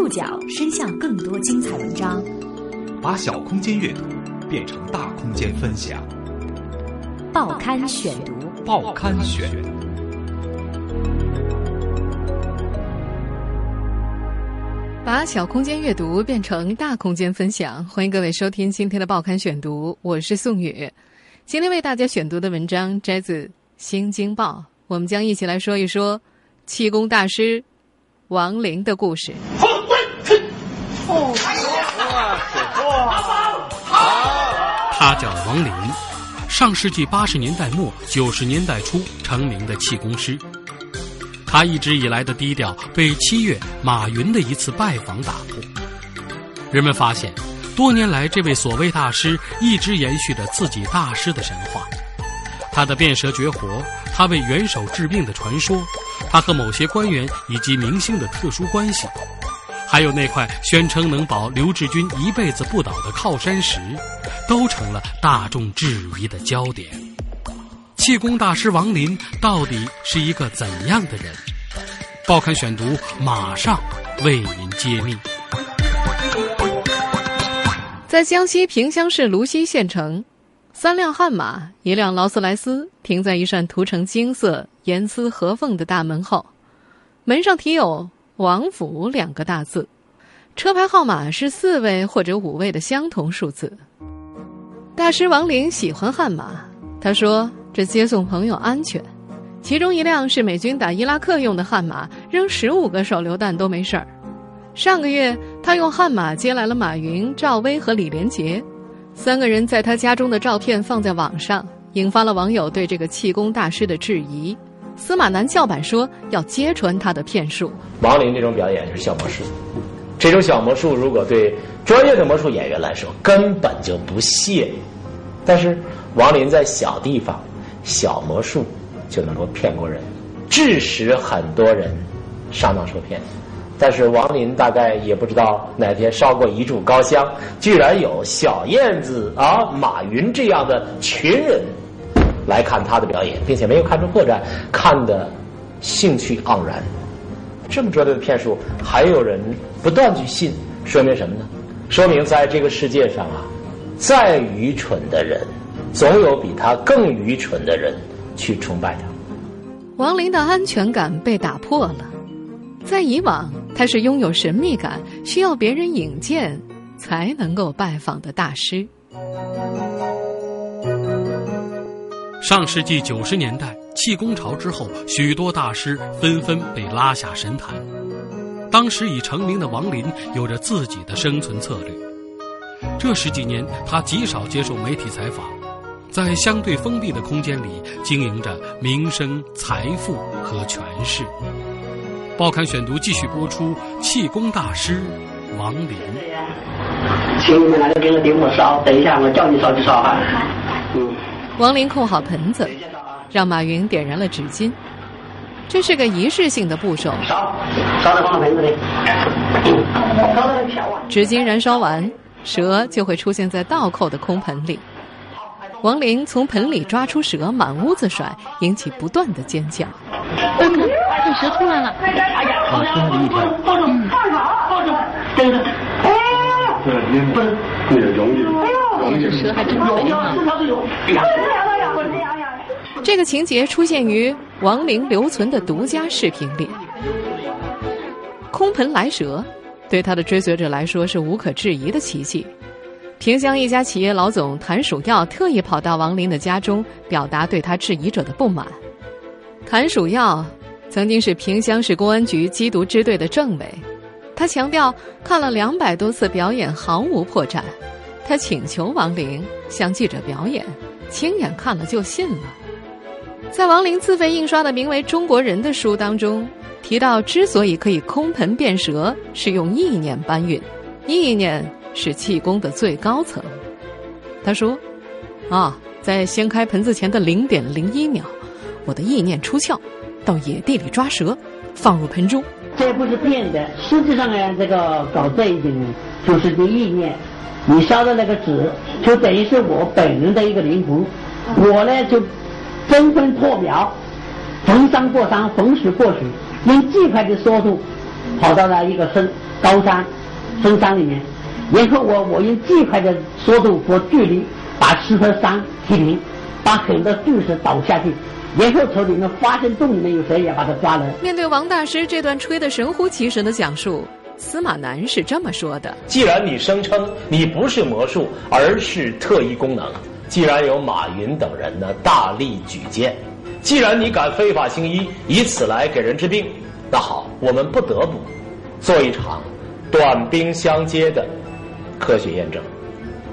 触角伸向更多精彩文章，把小空间阅读变成大空间分享。报刊选读，报刊选。把小空间阅读变成大空间分享，欢迎各位收听今天的报刊选读，我是宋宇。今天为大家选读的文章摘自《新京报》，我们将一起来说一说气功大师。王林的故事。他叫王林，上世纪八十年代末九十年代初成名的气功师。他一直以来的低调被七月马云的一次拜访打破。人们发现，多年来这位所谓大师一直延续着自己大师的神话。他的变蛇绝活，他为元首治病的传说，他和某些官员以及明星的特殊关系，还有那块宣称能保刘志军一辈子不倒的靠山石，都成了大众质疑的焦点。气功大师王林到底是一个怎样的人？报刊选读马上为您揭秘。在江西萍乡市芦溪县城。三辆悍马，一辆劳斯莱斯停在一扇涂成金色、严丝合缝的大门后，门上题有“王府”两个大字，车牌号码是四位或者五位的相同数字。大师王林喜欢悍马，他说这接送朋友安全。其中一辆是美军打伊拉克用的悍马，扔十五个手榴弹都没事儿。上个月，他用悍马接来了马云、赵薇和李连杰。三个人在他家中的照片放在网上，引发了网友对这个气功大师的质疑。司马南叫板说要揭穿他的骗术。王林这种表演就是小魔术，这种小魔术如果对专业的魔术演员来说根本就不屑，但是王林在小地方小魔术就能够骗过人，致使很多人上当受骗。但是王林大概也不知道哪天烧过一炷高香，居然有小燕子啊、马云这样的群人来看他的表演，并且没有看出破绽，看的兴趣盎然。这么拙劣的骗术，还有人不断去信，说明什么呢？说明在这个世界上啊，再愚蠢的人，总有比他更愚蠢的人去崇拜他。王林的安全感被打破了。在以往，他是拥有神秘感、需要别人引荐才能够拜访的大师。上世纪九十年代气功潮之后，许多大师纷纷被拉下神坛。当时已成名的王林有着自己的生存策略。这十几年，他极少接受媒体采访，在相对封闭的空间里经营着名声、财富和权势。报刊选读继续播出，气功大师王林。请你们来给我点火烧，等一下我叫你烧就烧哈。嗯。王林控好盆子，让马云点燃了纸巾。这是个仪式性的步骤。烧，烧在放盆子里。纸巾燃烧完，蛇就会出现在倒扣的空盆里。王林从盆里抓出蛇，满屋子甩，引起不断的尖叫。这蛇出来了！哎呀，好出来了一条。抱住，放好，抱住，对着。哎，这也不也容易，这蛇还真肥啊！这个情节出现于王林留存的独家视频里。空盆来蛇，对他的追随者来说是无可置疑的奇迹。萍乡一家企业老总谭曙耀特意跑到王林的家中，表达对他质疑者的不满。谭曙耀。曾经是萍乡市公安局缉毒支队的政委，他强调看了两百多次表演毫无破绽，他请求王林向记者表演，亲眼看了就信了。在王林自费印刷的名为《中国人》的书当中，提到之所以可以空盆变蛇，是用意念搬运，意念是气功的最高层。他说：“啊，在掀开盆子前的零点零一秒，我的意念出窍。”到野地里抓蛇，放入盆中。这不是变的，实际上呢，这个搞这一点，就是个意念。你烧的那个纸，就等于是我本人的一个灵魂。我呢，就纷纷破表，逢山过山，逢水过水，用最快的速度跑到了一个深高山深山里面，然后我我用最快的速度和距离把石头山踢平，把很多巨石倒下去，然后从里面发现洞里面有蛇也把它抓了。面对王大师这段吹得神乎其神的讲述，司马南是这么说的：既然你声称你不是魔术，而是特异功能，既然有马云等人呢大力举荐，既然你敢非法行医，以此来给人治病，那好，我们不得不做一场短兵相接的科学验证。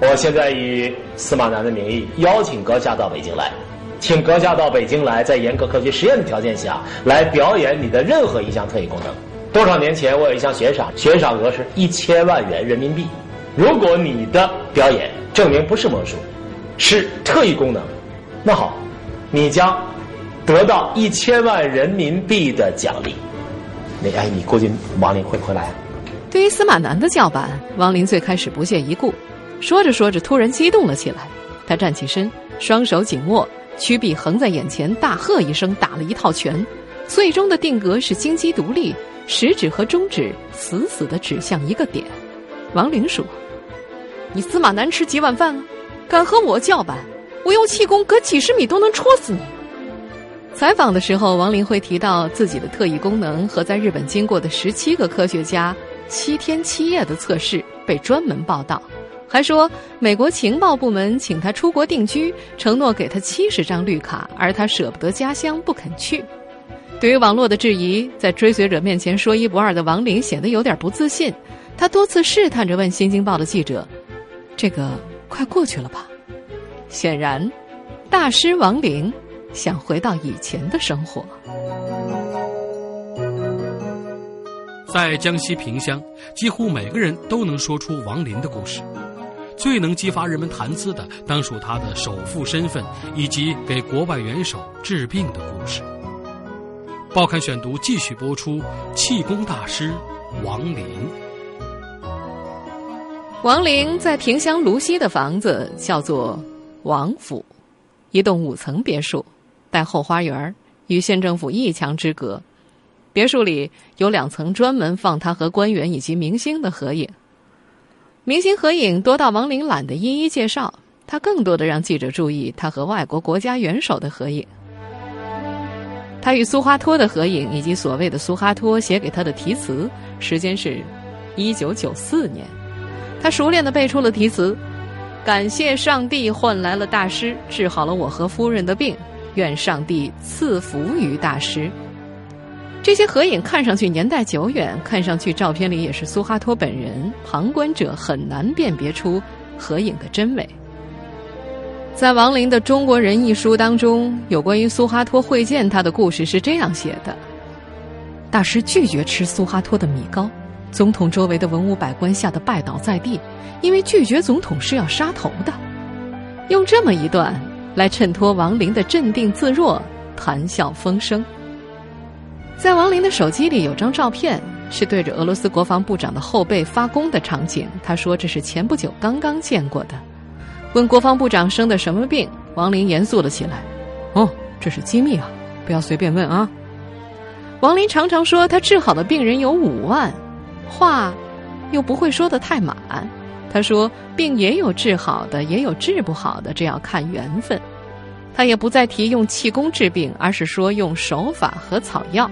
我现在以司马南的名义邀请阁下到北京来，请阁下到北京来，在严格科学实验的条件下来表演你的任何一项特异功能。多少年前，我有一项悬赏，悬赏额是一千万元人民币。如果你的表演证明不是魔术，是特异功能，那好，你将得到一千万人民币的奖励。你哎，你估计王林会不会来啊？对于司马南的叫板，王林最开始不屑一顾，说着说着突然激动了起来。他站起身，双手紧握，曲臂横在眼前，大喝一声，打了一套拳。最终的定格是金鸡独立，食指和中指死死的指向一个点。王林说：“你司马南吃几碗饭啊？敢和我叫板？我用气功隔几十米都能戳死你！”采访的时候，王林会提到自己的特异功能和在日本经过的十七个科学家七天七夜的测试被专门报道，还说美国情报部门请他出国定居，承诺给他七十张绿卡，而他舍不得家乡不肯去。对于网络的质疑，在追随者面前说一不二的王林显得有点不自信。他多次试探着问《新京报》的记者：“这个快过去了吧？”显然，大师王林想回到以前的生活。在江西萍乡，几乎每个人都能说出王林的故事。最能激发人们谈资的，当属他的首富身份以及给国外元首治病的故事。报刊选读继续播出：气功大师王林。王林在萍乡芦溪的房子叫做王府，一栋五层别墅，带后花园，与县政府一墙之隔。别墅里有两层专门放他和官员以及明星的合影。明星合影多到王林懒得一一介绍，他更多的让记者注意他和外国国家元首的合影。他与苏哈托的合影，以及所谓的苏哈托写给他的题词，时间是，一九九四年。他熟练的背出了题词：“感谢上帝换来了大师，治好了我和夫人的病，愿上帝赐福于大师。”这些合影看上去年代久远，看上去照片里也是苏哈托本人，旁观者很难辨别出合影的真伪。在王林的《中国人》一书当中，有关于苏哈托会见他的故事是这样写的：大师拒绝吃苏哈托的米糕，总统周围的文武百官吓得拜倒在地，因为拒绝总统是要杀头的。用这么一段来衬托王林的镇定自若、谈笑风生。在王林的手机里有张照片，是对着俄罗斯国防部长的后背发功的场景。他说这是前不久刚刚见过的。问国防部长生的什么病？王林严肃了起来。哦，这是机密啊，不要随便问啊。王林常常说他治好的病人有五万，话又不会说的太满。他说病也有治好的，也有治不好的，这要看缘分。他也不再提用气功治病，而是说用手法和草药。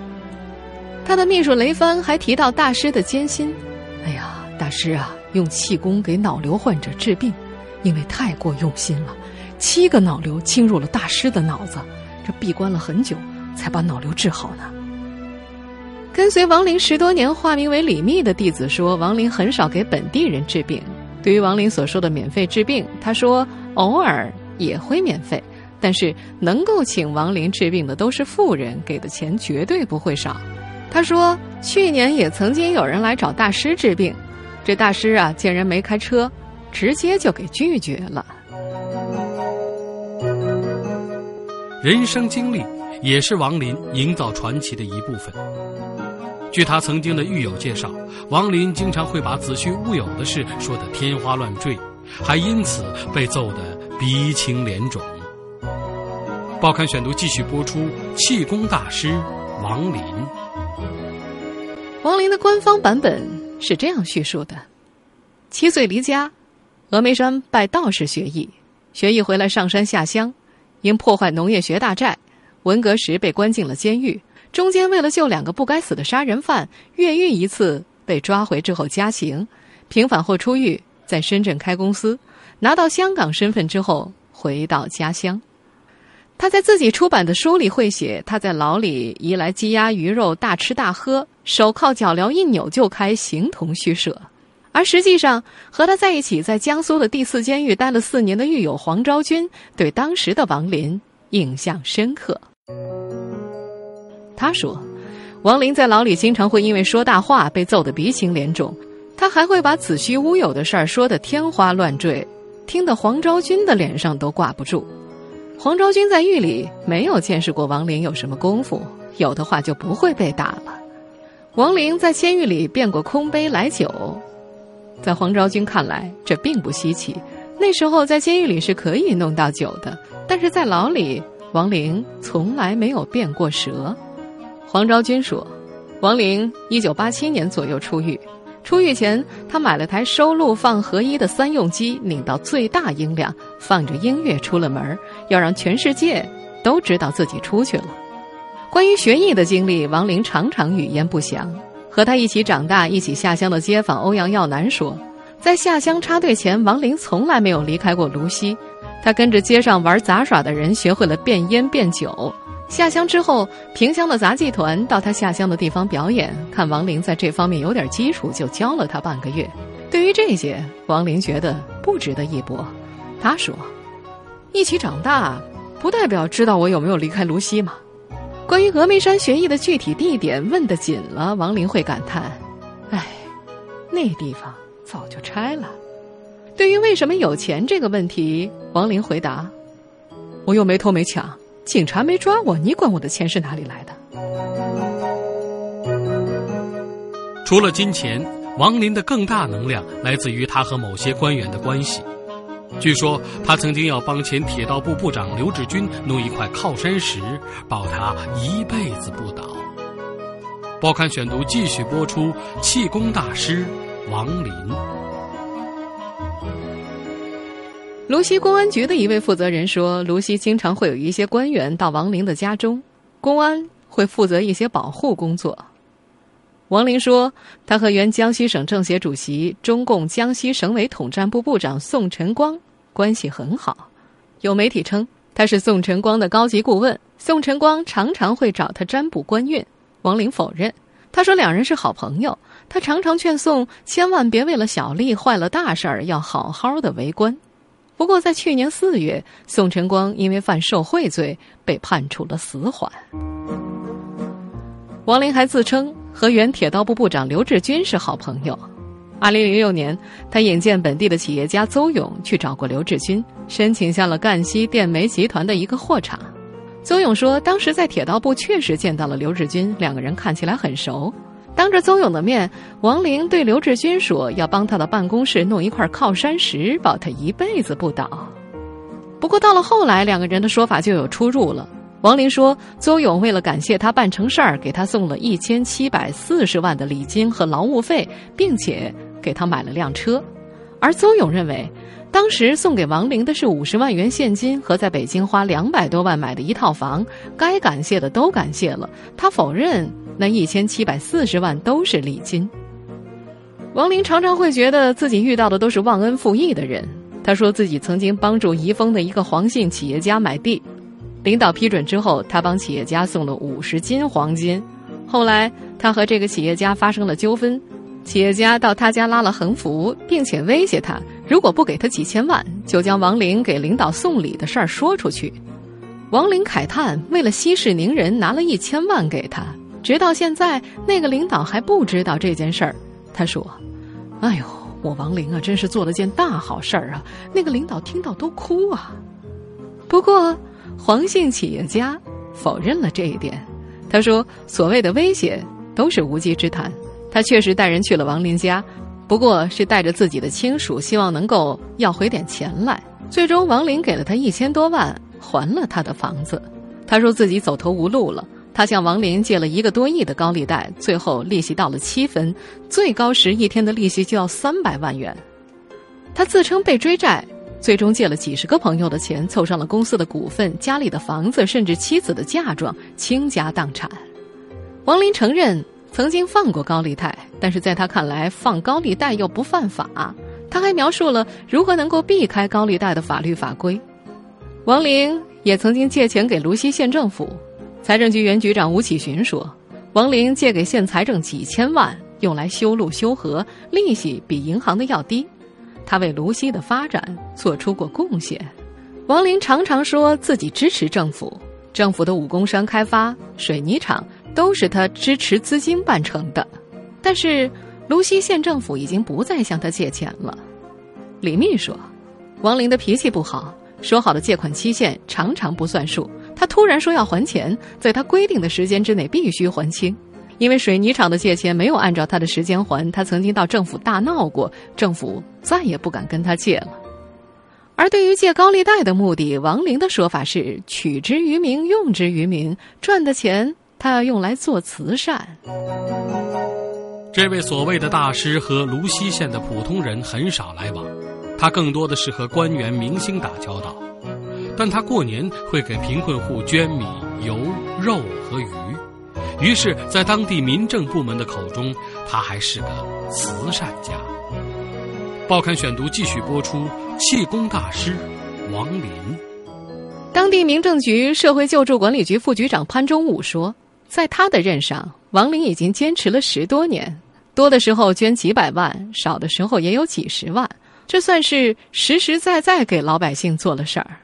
他的秘书雷帆还提到大师的艰辛。哎呀，大师啊，用气功给脑瘤患者治病。因为太过用心了，七个脑瘤侵入了大师的脑子，这闭关了很久才把脑瘤治好呢。跟随王林十多年、化名为李密的弟子说，王林很少给本地人治病。对于王林所说的免费治病，他说偶尔也会免费，但是能够请王林治病的都是富人，给的钱绝对不会少。他说去年也曾经有人来找大师治病，这大师啊见人没开车。直接就给拒绝了。人生经历也是王林营造传奇的一部分。据他曾经的狱友介绍，王林经常会把子虚乌有的事说得天花乱坠，还因此被揍得鼻青脸肿。报刊选读继续播出：气功大师王林。王林的官方版本是这样叙述的：七岁离家，峨眉山拜道士学艺，学艺回来上山下乡，因破坏农业学大寨，文革时被关进了监狱。中间为了救两个不该死的杀人犯，越狱一次被抓回之后加刑，平反后出狱，在深圳开公司，拿到香港身份之后回到家乡。他在自己出版的书里会写，他在牢里移来鸡鸭鱼肉，大吃大喝，手铐脚镣一扭就开，形同虚设。而实际上，和他在一起在江苏的第四监狱待了四年的狱友黄昭君，对当时的王林印象深刻。他说，王林在牢里经常会因为说大话被揍得鼻青脸肿，他还会把子虚乌有的事儿说得天花乱坠，听得黄昭君的脸上都挂不住。黄昭君在狱里没有见识过王林有什么功夫，有的话就不会被打了。王林在监狱里变过空杯来酒，在黄昭君看来这并不稀奇。那时候在监狱里是可以弄到酒的，但是在牢里，王玲从来没有变过蛇。黄昭君说，王玲一九八七年左右出狱。出狱前，他买了台收录放合一的三用机，拧到最大音量，放着音乐出了门，要让全世界都知道自己出去了。关于学艺的经历，王林常常语焉不详。和他一起长大、一起下乡的街坊欧阳耀南说，在下乡插队前，王林从来没有离开过芦溪。他跟着街上玩杂耍的人学会了变烟变酒。下乡之后，萍乡的杂技团到他下乡的地方表演，看王林在这方面有点基础，就教了他半个月。对于这些，王林觉得不值得一搏。他说：“一起长大，不代表知道我有没有离开芦溪吗。”关于峨眉山学艺的具体地点，问得紧了，王林会感叹：“哎，那地方早就拆了。”对于为什么有钱这个问题，王林回答：“我又没偷没抢。”警察没抓我，你管我的钱是哪里来的？除了金钱，王林的更大能量来自于他和某些官员的关系。据说他曾经要帮前铁道部部长刘志军弄一块靠山石，保他一辈子不倒。报刊选读继续播出：气功大师王林。芦溪公安局的一位负责人说，芦溪经常会有一些官员到王林的家中，公安会负责一些保护工作。王林说，他和原江西省政协主席、中共江西省委统战部部长宋晨光关系很好。有媒体称他是宋晨光的高级顾问，宋晨光常常会找他占卜官运。王林否认，他说两人是好朋友，他常常劝宋千万别为了小利坏了大事儿，要好好的为官。不过，在去年四月，宋晨光因为犯受贿罪被判处了死缓。王林还自称和原铁道部部长刘志军是好朋友。二零零六年，他引荐本地的企业家邹勇去找过刘志军，申请下了赣西电煤集团的一个货场。邹勇说，当时在铁道部确实见到了刘志军，两个人看起来很熟。当着邹勇的面，王林对刘志军说：“要帮他的办公室弄一块靠山石，保他一辈子不倒。”不过到了后来，两个人的说法就有出入了。王林说，邹勇为了感谢他办成事儿，给他送了一千七百四十万的礼金和劳务费，并且给他买了辆车。而邹勇认为，当时送给王林的是五十万元现金和在北京花两百多万买的一套房，该感谢的都感谢了。他否认。那一千七百四十万都是礼金。王林常常会觉得自己遇到的都是忘恩负义的人。他说自己曾经帮助宜丰的一个黄姓企业家买地，领导批准之后，他帮企业家送了五十斤黄金。后来他和这个企业家发生了纠纷，企业家到他家拉了横幅，并且威胁他，如果不给他几千万，就将王林给领导送礼的事儿说出去。王林慨叹，为了息事宁人，拿了一千万给他。直到现在，那个领导还不知道这件事儿。他说：“哎呦，我王林啊，真是做了件大好事儿啊！那个领导听到都哭啊。”不过，黄姓企业家否认了这一点。他说：“所谓的威胁都是无稽之谈。他确实带人去了王林家，不过是带着自己的亲属，希望能够要回点钱来。最终，王林给了他一千多万，还了他的房子。他说自己走投无路了。”他向王林借了一个多亿的高利贷，最后利息到了七分，最高时一天的利息就要三百万元。他自称被追债，最终借了几十个朋友的钱，凑上了公司的股份、家里的房子，甚至妻子的嫁妆，倾家荡产。王林承认曾经放过高利贷，但是在他看来，放高利贷又不犯法。他还描述了如何能够避开高利贷的法律法规。王林也曾经借钱给泸溪县政府。财政局原局长吴启寻说：“王林借给县财政几千万，用来修路修河，利息比银行的要低。他为泸溪的发展做出过贡献。”王林常常说自己支持政府，政府的五工山开发、水泥厂都是他支持资金办成的。但是泸溪县政府已经不再向他借钱了。李密说：“王林的脾气不好，说好的借款期限常常不算数。”他突然说要还钱，在他规定的时间之内必须还清，因为水泥厂的借钱没有按照他的时间还，他曾经到政府大闹过，政府再也不敢跟他借了。而对于借高利贷的目的，王林的说法是取之于民，用之于民，赚的钱他要用来做慈善。这位所谓的大师和泸溪县的普通人很少来往，他更多的是和官员、明星打交道。但他过年会给贫困户捐米、油、肉和鱼，于是，在当地民政部门的口中，他还是个慈善家。报刊选读继续播出：气功大师王林。当地民政局社会救助管理局副局长潘忠武说，在他的任上，王林已经坚持了十多年，多的时候捐几百万，少的时候也有几十万，这算是实实在在给老百姓做了事儿。《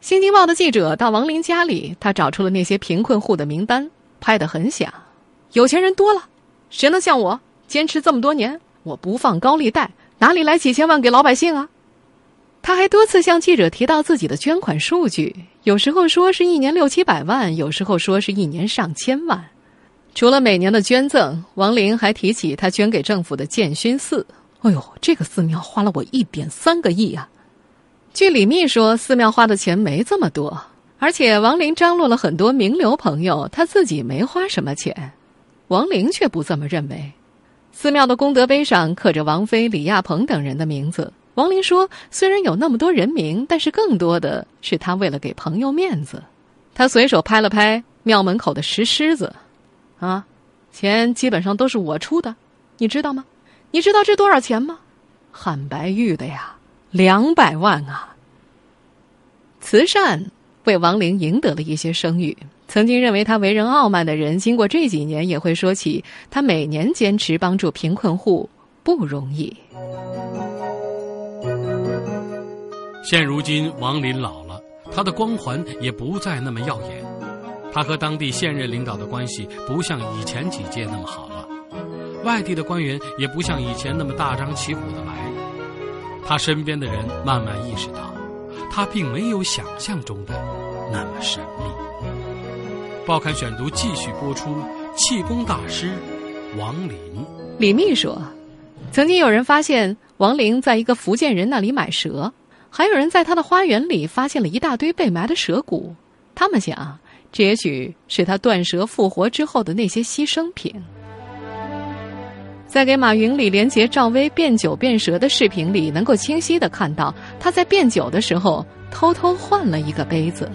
新京报》的记者到王林家里，他找出了那些贫困户的名单，拍得很响。有钱人多了，谁能像我坚持这么多年？我不放高利贷，哪里来几千万给老百姓啊？他还多次向记者提到自己的捐款数据，有时候说是一年六七百万，有时候说是一年上千万。除了每年的捐赠，王林还提起他捐给政府的建勋寺。哎呦，这个寺庙花了我一点三个亿啊！据李密说，寺庙花的钱没这么多，而且王林张罗了很多名流朋友，他自己没花什么钱。王林却不这么认为。寺庙的功德碑上刻着王菲、李亚鹏等人的名字。王林说，虽然有那么多人名，但是更多的是他为了给朋友面子。他随手拍了拍庙门口的石狮子，啊，钱基本上都是我出的，你知道吗？你知道这多少钱吗？汉白玉的呀。两百万啊！慈善为王林赢得了一些声誉。曾经认为他为人傲慢的人，经过这几年也会说起他每年坚持帮助贫困户不容易。现如今，王林老了，他的光环也不再那么耀眼。他和当地现任领导的关系不像以前几届那么好了，外地的官员也不像以前那么大张旗鼓的来。他身边的人慢慢意识到，他并没有想象中的那么神秘。报刊选读继续播出：气功大师王林。李密说，曾经有人发现王林在一个福建人那里买蛇，还有人在他的花园里发现了一大堆被埋的蛇骨。他们想，这也许是他断蛇复活之后的那些牺牲品。在给马云、李连杰、赵薇变酒变蛇的视频里，能够清晰的看到他在变酒的时候偷偷换了一个杯子。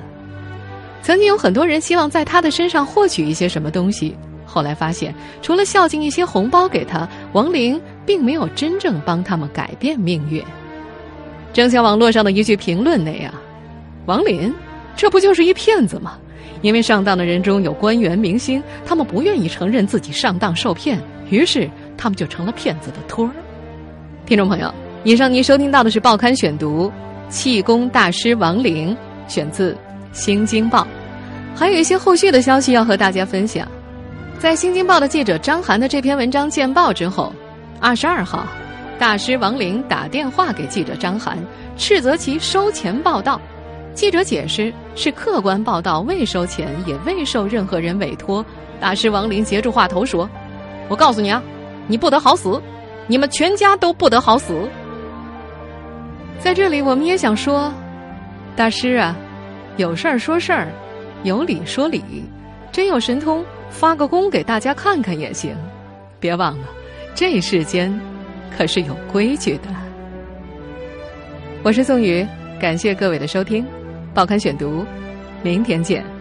曾经有很多人希望在他的身上获取一些什么东西，后来发现，除了孝敬一些红包给他，王林并没有真正帮他们改变命运。正像网络上的一句评论那样：“王林，这不就是一骗子吗？因为上当的人中有官员、明星，他们不愿意承认自己上当受骗，于是。”他们就成了骗子的托儿。听众朋友，以上您收听到的是《报刊选读》，气功大师王林选自《新京报》，还有一些后续的消息要和大家分享。在《新京报》的记者张涵的这篇文章见报之后，二十二号，大师王林打电话给记者张涵，斥责其收钱报道。记者解释是客观报道，未收钱，也未受任何人委托。大师王林截住话头说：“我告诉你啊。”你不得好死，你们全家都不得好死。在这里，我们也想说，大师啊，有事儿说事儿，有理说理。真有神通，发个功给大家看看也行。别忘了，这世间可是有规矩的。我是宋宇，感谢各位的收听，《报刊选读》，明天见。